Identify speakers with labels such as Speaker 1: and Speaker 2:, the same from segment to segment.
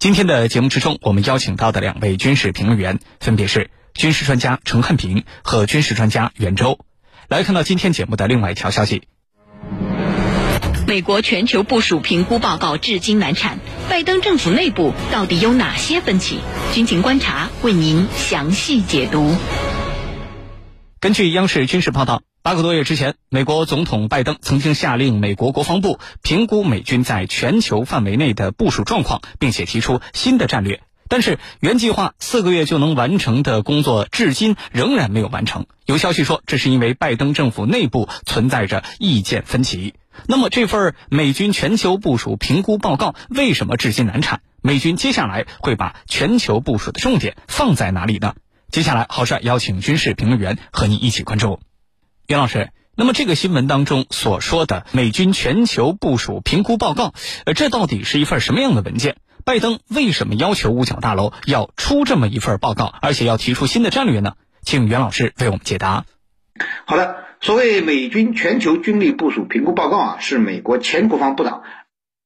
Speaker 1: 今天的节目之中，我们邀请到的两位军事评论员分别是军事专家陈汉平和军事专家袁周。来看到今天节目的另外一条消息：
Speaker 2: 美国全球部署评估报告至今难产，拜登政府内部到底有哪些分歧？军情观察为您详细解读。
Speaker 1: 根据央视军事报道。八个多月之前，美国总统拜登曾经下令美国国防部评估美军在全球范围内的部署状况，并且提出新的战略。但是，原计划四个月就能完成的工作，至今仍然没有完成。有消息说，这是因为拜登政府内部存在着意见分歧。那么，这份美军全球部署评估报告为什么至今难产？美军接下来会把全球部署的重点放在哪里呢？接下来，郝帅邀请军事评论员和你一起关注。袁老师，那么这个新闻当中所说的美军全球部署评估报告，呃，这到底是一份什么样的文件？拜登为什么要求五角大楼要出这么一份报告，而且要提出新的战略呢？请袁老师为我们解答。
Speaker 3: 好的，所谓美军全球军力部署评估报告啊，是美国前国防部长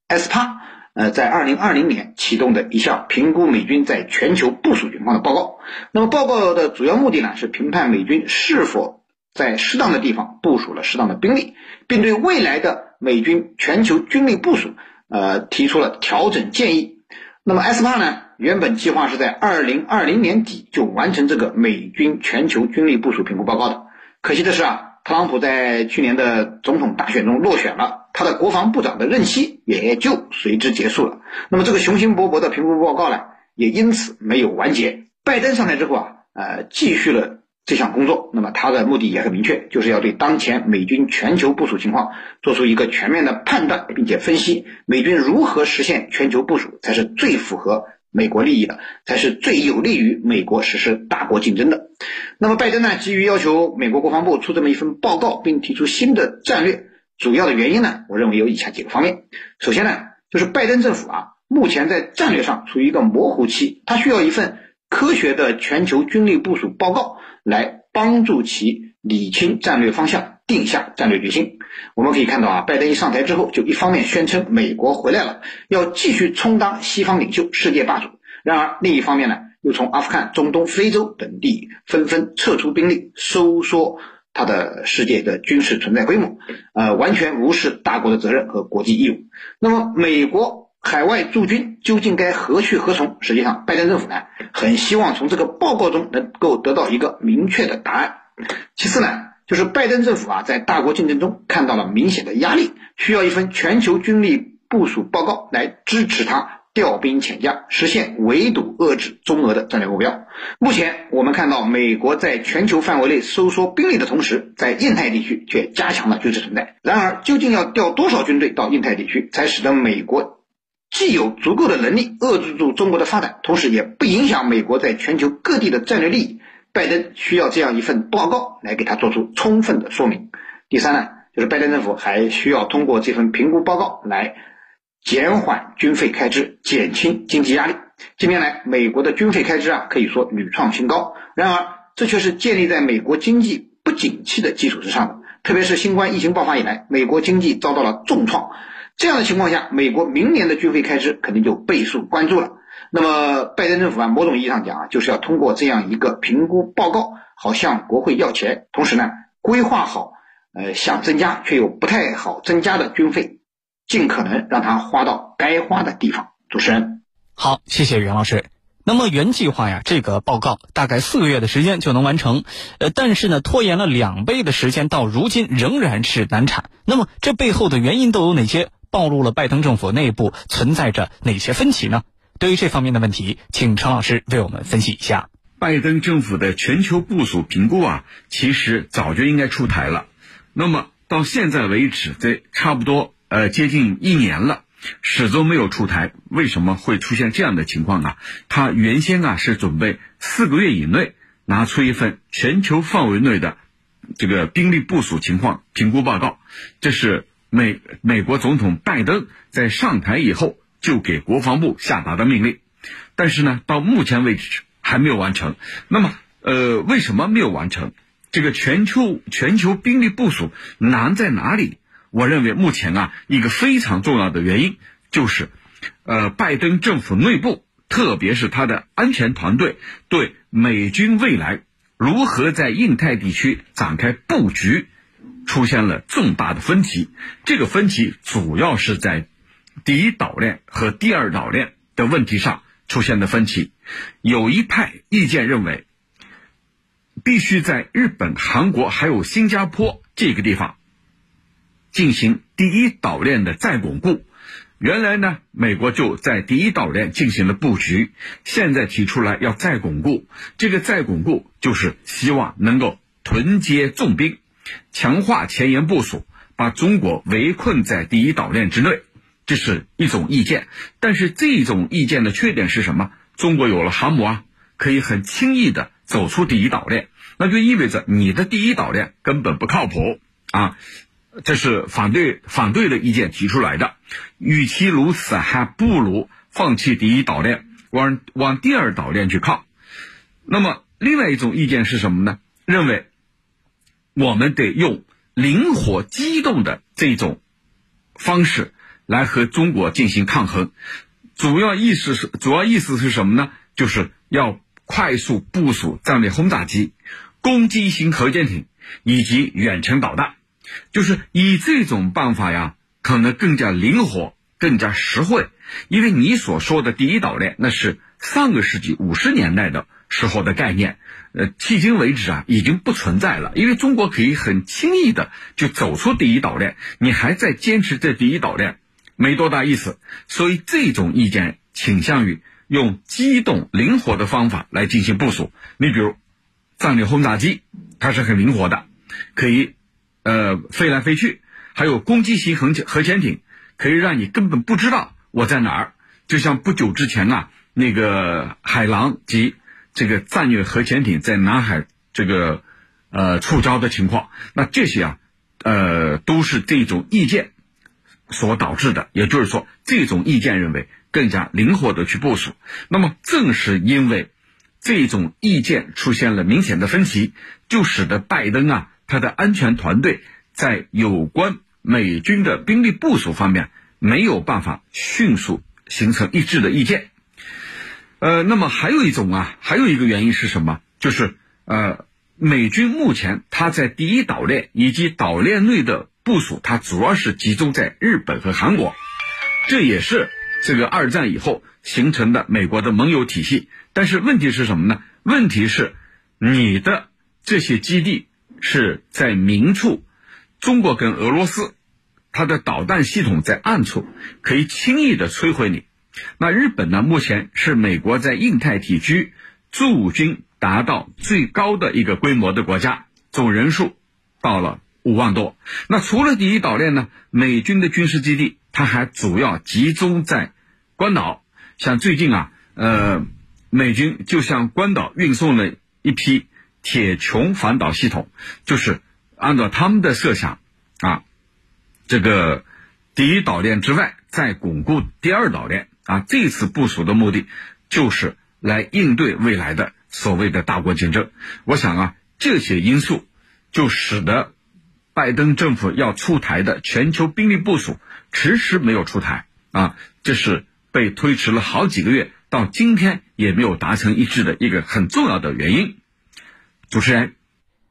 Speaker 3: 埃斯帕呃在二零二零年启动的一项评估美军在全球部署情况的报告。那么报告的主要目的呢，是评判美军是否。在适当的地方部署了适当的兵力，并对未来的美军全球军力部署，呃，提出了调整建议。那么，埃斯帕呢，原本计划是在二零二零年底就完成这个美军全球军力部署评估报告的。可惜的是啊，特朗普在去年的总统大选中落选了，他的国防部长的任期也就随之结束了。那么，这个雄心勃勃的评估报告呢，也因此没有完结。拜登上台之后啊，呃，继续了。这项工作，那么它的目的也很明确，就是要对当前美军全球部署情况做出一个全面的判断，并且分析美军如何实现全球部署才是最符合美国利益的，才是最有利于美国实施大国竞争的。那么拜登呢，急于要求美国国防部出这么一份报告，并提出新的战略，主要的原因呢，我认为有以下几个方面。首先呢，就是拜登政府啊，目前在战略上处于一个模糊期，他需要一份科学的全球军力部署报告。来帮助其理清战略方向，定下战略决心。我们可以看到啊，拜登一上台之后，就一方面宣称美国回来了，要继续充当西方领袖、世界霸主；然而另一方面呢，又从阿富汗、中东、非洲等地纷纷撤出兵力，收缩他的世界的军事存在规模，呃，完全无视大国的责任和国际义务。那么，美国。海外驻军究竟该何去何从？实际上，拜登政府呢很希望从这个报告中能够得到一个明确的答案。其次呢，就是拜登政府啊在大国竞争中看到了明显的压力，需要一份全球军力部署报告来支持他调兵遣将，实现围堵遏制中俄的战略目标。目前我们看到，美国在全球范围内收缩兵力的同时，在印太地区却加强了军事存在。然而，究竟要调多少军队到印太地区，才使得美国？既有足够的能力遏制住中国的发展，同时也不影响美国在全球各地的战略利益。拜登需要这样一份报告来给他做出充分的说明。第三呢，就是拜登政府还需要通过这份评估报告来减缓军费开支，减轻经济压力。近年来，美国的军费开支啊可以说屡创新高，然而这却是建立在美国经济不景气的基础之上的。特别是新冠疫情爆发以来，美国经济遭到了重创。这样的情况下，美国明年的军费开支肯定就备受关注了。那么，拜登政府啊，某种意义上讲啊，就是要通过这样一个评估报告，好向国会要钱，同时呢，规划好，呃，想增加却又不太好增加的军费，尽可能让它花到该花的地方。主持人，
Speaker 1: 好，谢谢袁老师。那么原计划呀，这个报告大概四个月的时间就能完成，呃，但是呢，拖延了两倍的时间，到如今仍然是难产。那么这背后的原因都有哪些？暴露了拜登政府内部存在着哪些分歧呢？对于这方面的问题，请陈老师为我们分析一下。
Speaker 4: 拜登政府的全球部署评估啊，其实早就应该出台了。那么到现在为止，这差不多呃接近一年了，始终没有出台。为什么会出现这样的情况啊？他原先啊是准备四个月以内拿出一份全球范围内的这个兵力部署情况评估报告，这是。美美国总统拜登在上台以后就给国防部下达的命令，但是呢，到目前为止还没有完成。那么，呃，为什么没有完成？这个全球全球兵力部署难在哪里？我认为目前啊，一个非常重要的原因就是
Speaker 5: 呃，拜登政府内部，特别是他的安全团队，对美军未来如何在印太地区展开布局，出现了重大的分歧。这个分歧主要是在第一岛链和第二岛链的问题上出现的分歧。有一派意见认为，必须在日本、韩国还有新加坡这个地方进行第一岛链的再巩固。原来呢，美国就在第一岛链进行了布局，现在提出来要再巩固。这个再巩固就是希望能够屯积重兵，强化前沿部署，把中国围困在第一岛链之内。这是一种意见，但是这种意见的缺点是什么？中国有了航母啊，可以很轻易的走出第一岛链，那就意味着你的第一岛链根本不靠谱啊。这是反对反对的意见提出来的，与其如此，还不如放弃第一岛链，往往第二岛链去靠。那么，另外一种意见是什么呢？认为我们得用灵活机动的这种方式来和中国进行抗衡。主要意思是，主要意思是什么呢？就是要快速部署战略轰炸机、攻击型核潜艇以及远程导弹。就是以这种办法呀，可能更加灵活、更加实惠。因为你所说的第一岛链，那是上个世纪五十年代的时候的概念，呃，迄今为止啊，已经不存在了。因为中国可以很轻易的就走出第一岛链，你还在坚持这第一岛链，没多大意思。所以这种意见倾向于用机动灵活的方法来进行部署。你比如，战略轰炸机，它是很灵活的，可以。呃，飞来飞去，还有攻击型核核潜艇，可以让你根本不知道我在哪儿。就像不久之前啊，那个海狼级这个战略核潜艇在南海这个呃触礁的情况，那这些啊，呃，都是这种意见所导致的。也就是说，这种意见认为更加灵活的去部署。那么，正是因为这种意见出现了明显的分歧，就使得拜登啊。他的安全团队在有关美军的兵力部署方面没有办法迅速形成一致的意见。呃，那么还有一种啊，还有一个原因是什么？就是呃，美军目前它在第一岛链以及岛链内的部署，它主要是集中在日本和韩国，这也是这个二战以后形成的美国的盟友体系。但是问题是什么呢？问题是你的这些基地。是在明处，中国跟俄罗斯，它的导弹系统在暗处，可以轻易的摧毁你。那日本呢？目前是美国在印太地区驻军达到最高的一个规模的国家，总人数到了五万多。那除了第一岛链呢？美军的军事基地，它还主要集中在关岛。像最近啊，呃，美军就向关岛运送了一批。铁穹反导系统就是按照他们的设想啊，这个第一岛链之外再巩固第二岛链啊。这次部署的目的就是来应对未来的所谓的大国竞争。我想啊，这些因素就使得拜登政府要出台的全球兵力部署迟迟没有出台啊，这是被推迟了好几个月，到今天也没有达成一致的一个很重要的原因。主持人，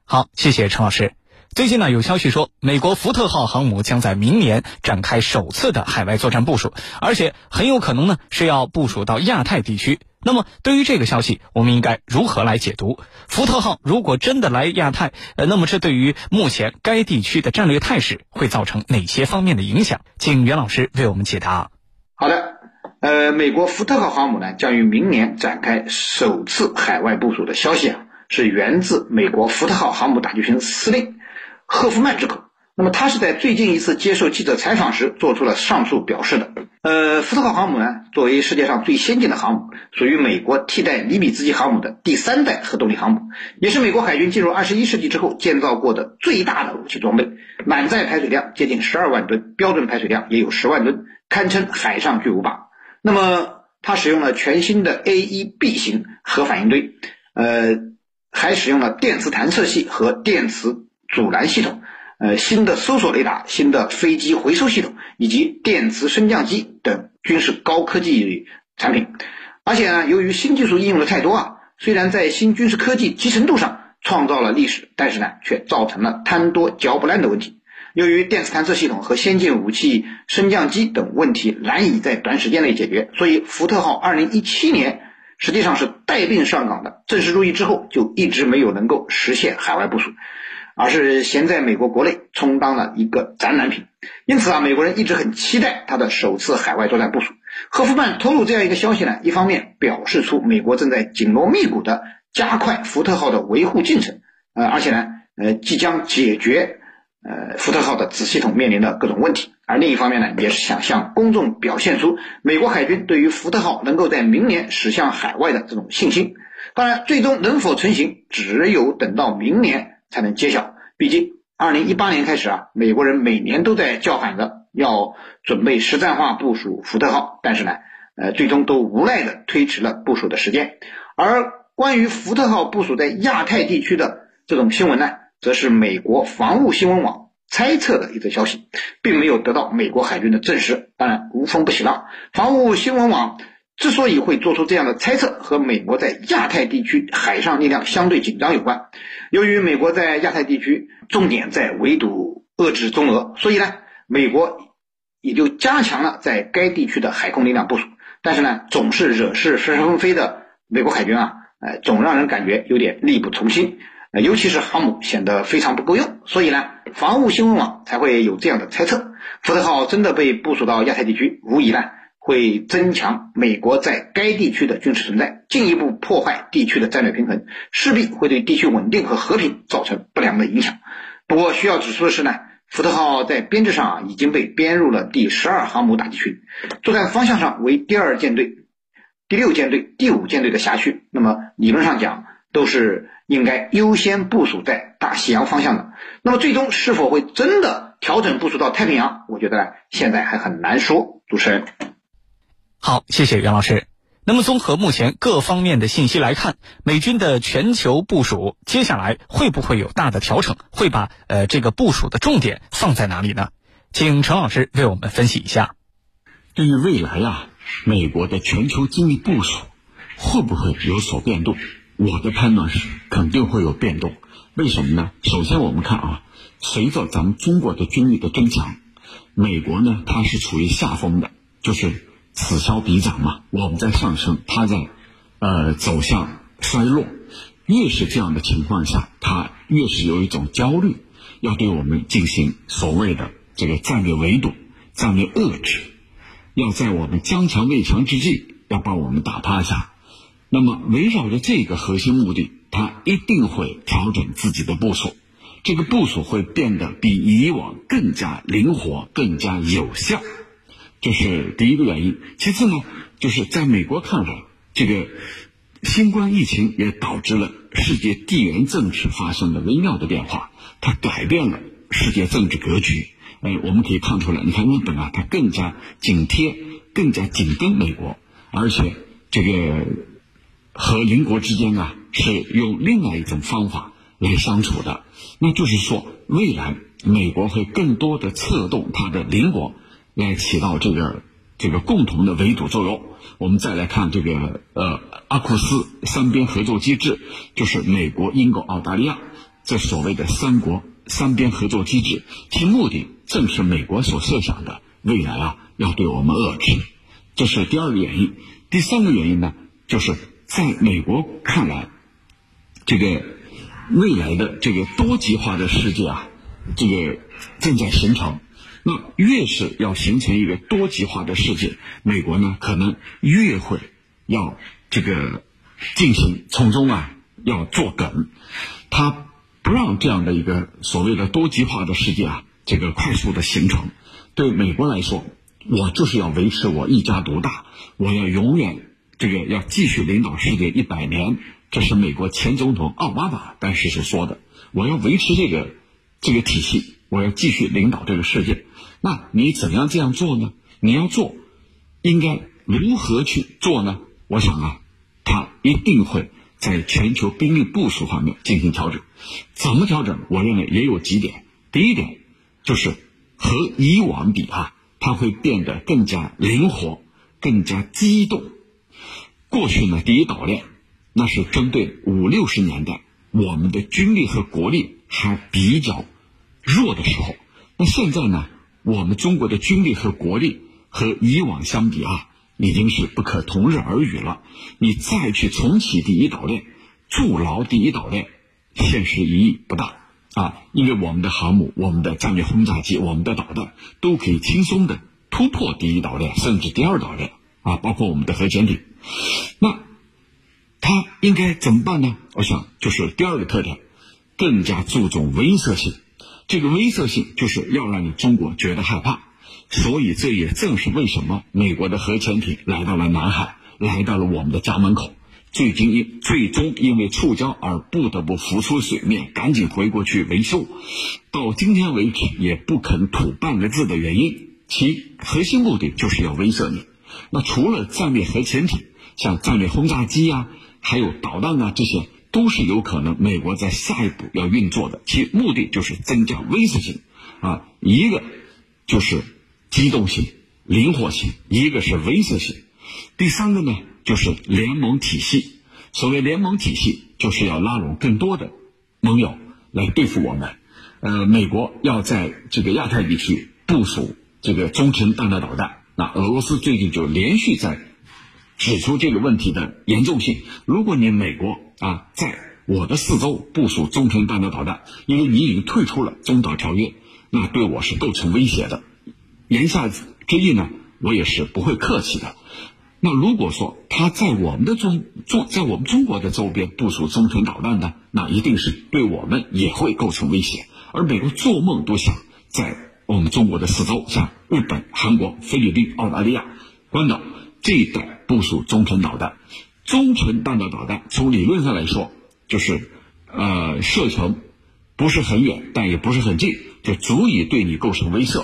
Speaker 1: 好，谢谢陈老师。最近呢，有消息说，美国福特号航母将在明年展开首次的海外作战部署，而且很有可能呢是要部署到亚太地区。那么，对于这个消息，我们应该如何来解读？福特号如果真的来亚太，呃，那么这对于目前该地区的战略态势会造成哪些方面的影响？请袁老师为我们解答。
Speaker 3: 好的，呃，美国福特号航母呢将于明年展开首次海外部署的消息啊。是源自美国福特号航母打击群司令赫夫曼之口。那么他是在最近一次接受记者采访时做出了上述表示的。呃，福特号航母呢，作为世界上最先进的航母，属于美国替代尼米兹级航母的第三代核动力航母，也是美国海军进入二十一世纪之后建造过的最大的武器装备，满载排水量接近十二万吨，标准排水量也有十万吨，堪称海上巨无霸。那么它使用了全新的 A1B 型核反应堆，呃。还使用了电磁弹射器和电磁阻拦系统，呃新的搜索雷达、新的飞机回收系统以及电磁升降机等军事高科技产品。而且呢，由于新技术应用的太多啊，虽然在新军事科技集成度上创造了历史，但是呢，却造成了贪多嚼不烂的问题。由于电磁弹射系统和先进武器升降机等问题难以在短时间内解决，所以福特号2017年实际上是带病上岗的。正式入役之后，就一直没有能够实现海外部署，而是闲在美国国内充当了一个展览品。因此啊，美国人一直很期待他的首次海外作战部署。赫夫曼透露这样一个消息呢，一方面表示出美国正在紧锣密鼓的加快福特号的维护进程，呃，而且呢，呃，即将解决。呃，福特号的子系统面临的各种问题，而另一方面呢，也是想向公众表现出美国海军对于福特号能够在明年驶向海外的这种信心。当然，最终能否成型，只有等到明年才能揭晓。毕竟，二零一八年开始啊，美国人每年都在叫喊着要准备实战化部署福特号，但是呢，呃，最终都无奈的推迟了部署的时间。而关于福特号部署在亚太地区的这种新闻呢？则是美国防务新闻网猜测的一则消息，并没有得到美国海军的证实。当然，无风不起浪。防务新闻网之所以会做出这样的猜测，和美国在亚太地区海上力量相对紧张有关。由于美国在亚太地区重点在围堵遏制中俄，所以呢，美国也就加强了在该地区的海空力量部署。但是呢，总是惹事纷飞的美国海军啊，呃，总让人感觉有点力不从心。尤其是航母显得非常不够用，所以呢，防务新闻网才会有这样的猜测：福特号真的被部署到亚太地区，无疑呢会增强美国在该地区的军事存在，进一步破坏地区的战略平衡，势必会对地区稳定和和平造成不良的影响。不过需要指出的是呢，福特号在编制上已经被编入了第十二航母打击群，作战方向上为第二舰队、第六舰队、第五舰队的辖区。那么理论上讲，都是。应该优先部署在大西洋方向的。那么最终是否会真的调整部署到太平洋？我觉得呢，现在还很难说。主持人，
Speaker 1: 好，谢谢袁老师。那么综合目前各方面的信息来看，美军的全球部署接下来会不会有大的调整？会把呃这个部署的重点放在哪里呢？请陈老师为我们分析一下。
Speaker 5: 对于未来啊，美国的全球经济部署会不会有所变动？我的判断是肯定会有变动，为什么呢？首先我们看啊，随着咱们中国的军力的增强，美国呢它是处于下风的，就是此消彼长嘛。我们在上升，它在呃走向衰落。越是这样的情况下，它越是有一种焦虑，要对我们进行所谓的这个战略围堵、战略遏制，要在我们将强未强之际，要把我们打趴下。那么，围绕着这个核心目的，他一定会调整自己的部署，这个部署会变得比以往更加灵活、更加有效，这是第一个原因。其次呢，就是在美国看来，这个新冠疫情也导致了世界地缘政治发生了微妙的变化，它改变了世界政治格局。哎，我们可以看出来，你看日本啊，它更加紧贴、更加紧跟美国，而且这个。和邻国之间啊，是用另外一种方法来相处的。那就是说，未来美国会更多的策动它的邻国来起到这个这个共同的围堵作用。我们再来看这个呃阿库斯三边合作机制，就是美国、英国、澳大利亚这所谓的三国三边合作机制，其目的正是美国所设想的未来啊要对我们遏制。这是第二个原因。第三个原因呢，就是。在美国看来，这个未来的这个多极化的世界啊，这个正在形成。那越是要形成一个多极化的世界，美国呢可能越会要这个进行从中啊要做梗，他不让这样的一个所谓的多极化的世界啊这个快速的形成。对美国来说，我就是要维持我一家独大，我要永远。这个要继续领导世界一百年，这是美国前总统奥巴马当时是说的。我要维持这个这个体系，我要继续领导这个世界。那你怎样这样做呢？你要做，应该如何去做呢？我想啊，他一定会在全球兵力部署方面进行调整。怎么调整？我认为也有几点。第一点就是和以往比啊，它会变得更加灵活、更加机动。过去呢，第一岛链那是针对五六十年代我们的军力和国力还比较弱的时候，那现在呢，我们中国的军力和国力和以往相比啊，已经是不可同日而语了。你再去重启第一岛链，筑牢第一岛链，现实意义不大啊，因为我们的航母、我们的战略轰炸机、我们的导弹都可以轻松的突破第一岛链，甚至第二岛链啊，包括我们的核潜艇。那它应该怎么办呢？我想就是第二个特点，更加注重威慑性。这个威慑性就是要让你中国觉得害怕。所以这也正是为什么美国的核潜艇来到了南海，来到了我们的家门口，最近因最终因为触礁而不得不浮出水面，赶紧回过去维修，到今天为止也不肯吐半个字的原因，其核心目的就是要威慑你。那除了战略核潜艇，像战略轰炸机呀，还有导弹啊，这些都是有可能美国在下一步要运作的，其目的就是增加威慑性，啊，一个就是机动性、灵活性，一个是威慑性，第三个呢就是联盟体系。所谓联盟体系，就是要拉拢更多的盟友来对付我们。呃，美国要在这个亚太地区部署这个中程弹道导弹，那俄罗斯最近就连续在。指出这个问题的严重性。如果你美国啊，在我的四周部署中程弹道导弹，因为你已经退出了中导条约，那对我是构成威胁的。言下之意呢，我也是不会客气的。那如果说他在我们的中中在我们中国的周边部署中程导弹呢，那一定是对我们也会构成威胁。而美国做梦都想在我们中国的四周，像日本、韩国、菲律宾、澳大利亚、关岛这一带。部署中程导弹，中程弹道导弹从理论上来说，就是呃射程不是很远，但也不是很近，就足以对你构成威慑。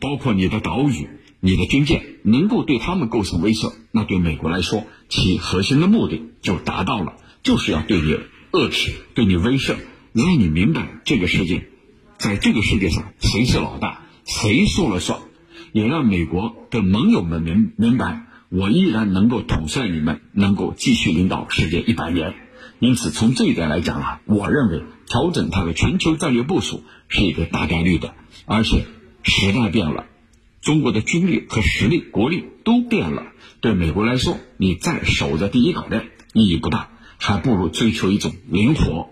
Speaker 5: 包括你的岛屿、你的军舰，能够对他们构成威慑，那对美国来说，其核心的目的就达到了，就是要对你遏制、对你威慑，让你明白这个世界，在这个世界上谁是老大，谁说了算，也让美国的盟友们明明白。我依然能够统帅你们，能够继续领导世界一百年。因此，从这一点来讲啊，我认为调整它的全球战略部署是一个大概率的。而且，时代变了，中国的军力和实力、国力都变了。对美国来说，你再守着第一岛链意义不大，还不如追求一种灵活、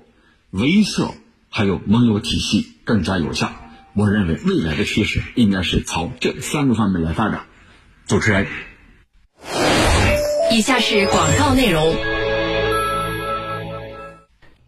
Speaker 5: 威慑，还有盟友体系更加有效。我认为未来的趋势应该是朝这三个方面来发展。主持人。
Speaker 2: 以下是广告内容。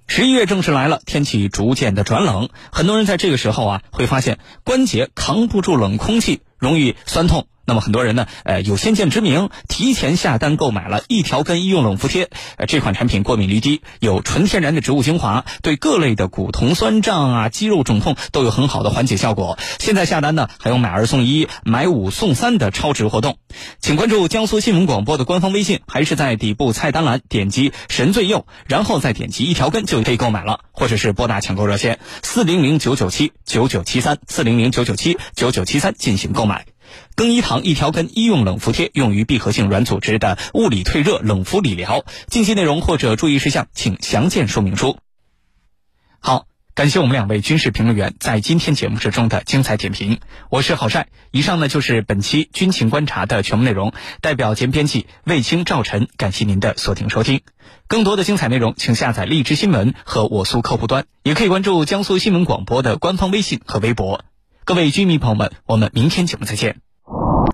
Speaker 1: 十一月正式来了，天气逐渐的转冷，很多人在这个时候啊，会发现关节扛不住冷空气，容易酸痛。那么很多人呢，呃，有先见之明，提前下单购买了一条根医用冷敷贴。呃，这款产品过敏率低，有纯天然的植物精华，对各类的骨痛、酸胀啊、肌肉肿痛都有很好的缓解效果。现在下单呢，还有买二送一、买五送三的超值活动。请关注江苏新闻广播的官方微信，还是在底部菜单栏点击“神最右”，然后再点击一条根就可以购买了，或者是拨打抢购热线四零零九九七九九七三四零零九九七九九七三进行购。更衣堂一条根医用冷敷贴，用于闭合性软组织的物理退热冷敷理疗。近期内容或者注意事项，请详见说明书。好，感谢我们两位军事评论员在今天节目之中的精彩点评。我是郝帅，以上呢就是本期军情观察的全部内容。代表兼编辑卫青、赵晨，感谢您的锁定收听。更多的精彩内容，请下载荔枝新闻和我苏客户端，也可以关注江苏新闻广播的官方微信和微博。各位军迷朋友们，我们明天节目再见。